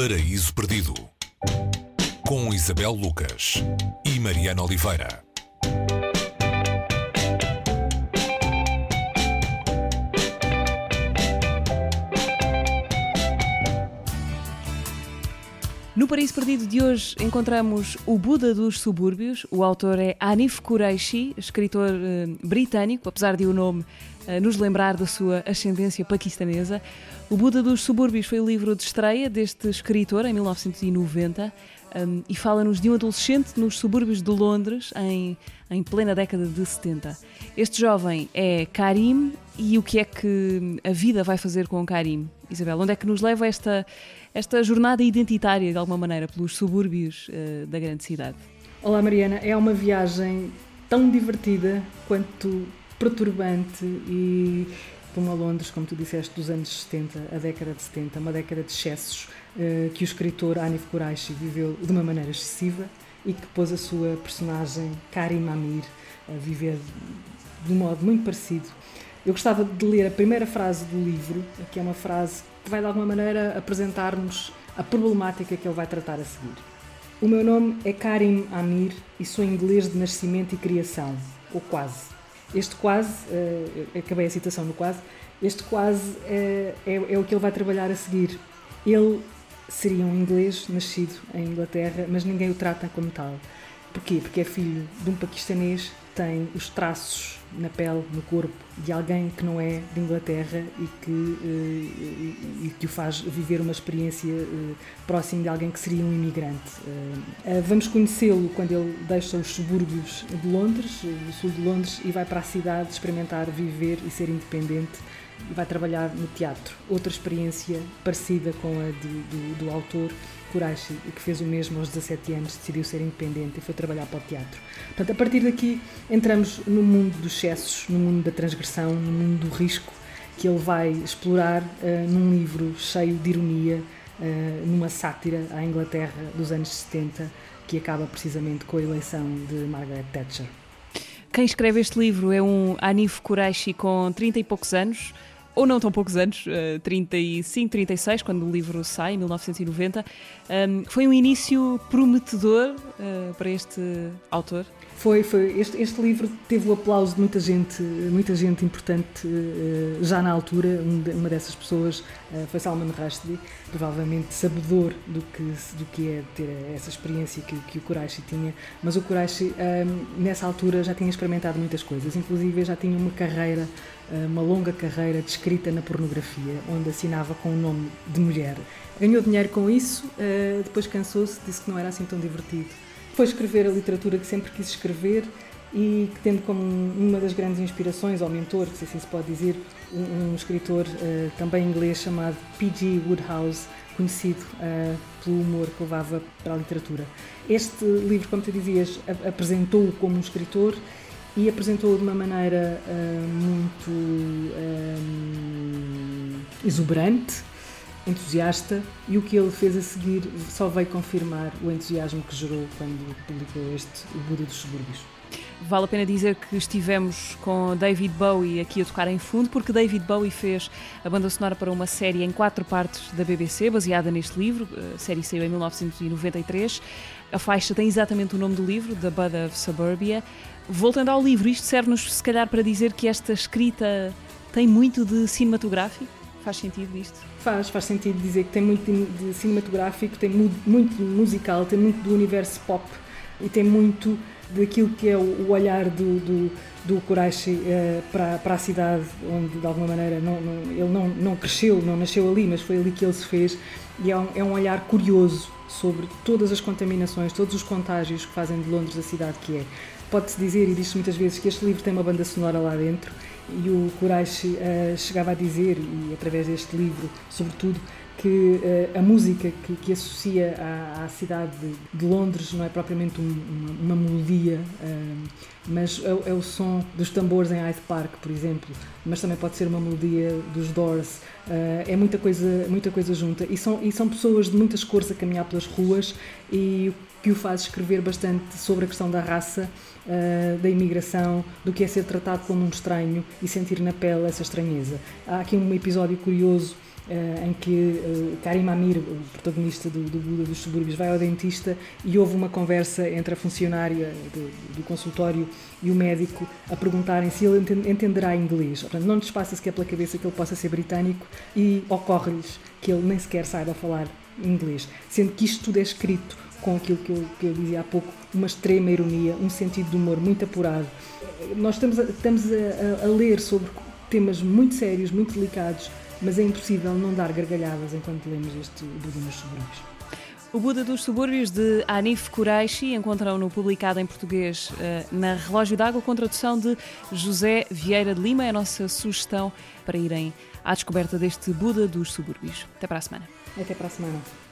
Paraíso Perdido com Isabel Lucas e Mariana Oliveira. No Paraíso Perdido de hoje encontramos o Buda dos Subúrbios. O autor é Anif Qureshi, escritor eh, britânico, apesar de o nome nos lembrar da sua ascendência paquistanesa. O Buda dos Subúrbios foi o livro de estreia deste escritor em 1990 um, e fala-nos de um adolescente nos subúrbios de Londres em, em plena década de 70. Este jovem é Karim e o que é que a vida vai fazer com Karim? Isabel, onde é que nos leva esta, esta jornada identitária, de alguma maneira, pelos subúrbios uh, da grande cidade? Olá, Mariana. É uma viagem tão divertida quanto perturbante e de uma Londres, como tu disseste, dos anos 70, a década de 70, uma década de excessos uh, que o escritor Anif Quraishi viveu de uma maneira excessiva e que pôs a sua personagem Karim Amir a viver de um modo muito parecido. Eu gostava de ler a primeira frase do livro, que é uma frase que vai de alguma maneira apresentar-nos a problemática que ele vai tratar a seguir. O meu nome é Karim Amir e sou inglês de nascimento e criação, ou quase. Este quase, uh, acabei a citação no quase, este quase uh, é, é o que ele vai trabalhar a seguir. Ele seria um inglês nascido em Inglaterra, mas ninguém o trata como tal. Porquê? Porque é filho de um paquistanês, tem os traços na pele, no corpo, de alguém que não é de Inglaterra e que, uh, e que o faz viver uma experiência uh, próxima de alguém que seria um imigrante. Uh, vamos conhecê-lo quando ele deixa os subúrbios de Londres, do sul de Londres, e vai para a cidade experimentar viver e ser independente e vai trabalhar no teatro. Outra experiência parecida com a do autor Kurashi, que fez o mesmo aos 17 anos, decidiu ser independente e foi trabalhar para o teatro. Portanto, a partir daqui entramos no mundo dos excessos, no mundo da transgressão, no mundo do risco, que ele vai explorar uh, num livro cheio de ironia, uh, numa sátira à Inglaterra dos anos 70, que acaba precisamente com a eleição de Margaret Thatcher. Quem escreve este livro é um Anif Qureshi com 30 e poucos anos, ou não tão poucos anos, 35, eh, 36, quando o livro sai, em 1990. foi um início prometedor uh, para este autor? Foi, foi. Este, este, livro teve o aplauso de muita gente, muita gente importante uh, já na altura. uma dessas pessoas uh, foi Salman Rushdie, provavelmente sabedor do que, do que é ter essa experiência que, que o Quraishi tinha. Mas o Quraishi, nessa altura, já tinha experimentado muitas coisas, inclusive já tinha uma carreira uma longa carreira de escrita na pornografia, onde assinava com o nome de mulher. Ganhou dinheiro com isso, depois cansou-se, disse que não era assim tão divertido. Foi escrever a literatura que sempre quis escrever e que tendo como uma das grandes inspirações, ou mentor, se assim se pode dizer, um, um escritor uh, também inglês chamado P.G. Woodhouse, conhecido uh, pelo humor que levava para a literatura. Este livro, como tu dizias, apresentou-o como um escritor e apresentou-o de uma maneira uh, muito exuberante, entusiasta, e o que ele fez a seguir só veio confirmar o entusiasmo que gerou quando publicou este O Buda dos Subúrbios. Vale a pena dizer que estivemos com David Bowie aqui a tocar em fundo, porque David Bowie fez a banda sonora para uma série em quatro partes da BBC, baseada neste livro. A série saiu em 1993. A faixa tem exatamente o nome do livro, The Bud of Suburbia. Voltando ao livro, isto serve-nos se calhar para dizer que esta escrita tem muito de cinematográfico? Faz sentido isto? Faz, faz sentido dizer que tem muito de cinematográfico, tem muito musical, tem muito do universo pop e tem muito daquilo que é o olhar do, do, do Quraishi uh, para, para a cidade, onde de alguma maneira não, não, ele não, não cresceu, não nasceu ali, mas foi ali que ele se fez, e é um, é um olhar curioso sobre todas as contaminações, todos os contágios que fazem de Londres a cidade que é. Pode-se dizer, e diz-se muitas vezes, que este livro tem uma banda sonora lá dentro, e o Quraishi uh, chegava a dizer, e através deste livro, sobretudo, que uh, a música que, que associa à, à, cidade de, Londres não é propriamente um, uma, uma, melodia, uh, mas é, é, o som dos tambores em Hyde Park, por exemplo, mas também pode ser uma melodia dos Doors. Uh, é muita coisa, muita coisa junta. E são, e são pessoas de muitas cores a caminhar pelas ruas e que o faz escrever bastante sobre a questão da raça, da imigração, do que é ser tratado como um estranho e sentir na pele essa estranheza. Há aqui um episódio curioso eh, em que uh, Karim Amir, o protagonista do, do Buda dos Subúrbios, vai ao dentista e houve uma conversa entre a funcionária do, do consultório e o médico a perguntarem se ele entenderá inglês. Portanto, não lhes passa sequer pela cabeça que ele possa ser britânico e ocorre-lhes que ele nem sequer saiba falar inglês, sendo que isto tudo é escrito com aquilo que eu, que eu dizia há pouco, uma extrema ironia, um sentido de humor muito apurado. Nós estamos a, estamos a, a ler sobre temas muito sérios, muito delicados, mas é impossível não dar gargalhadas enquanto lemos este Buda nos Subúrbios. O Buda dos Subúrbios de Anif Kureishi encontram-no publicado em português uh, na Relógio d'Água com tradução de José Vieira de Lima. É a nossa sugestão para irem à descoberta deste Buda dos Subúrbios. Até para a semana. Até para a semana.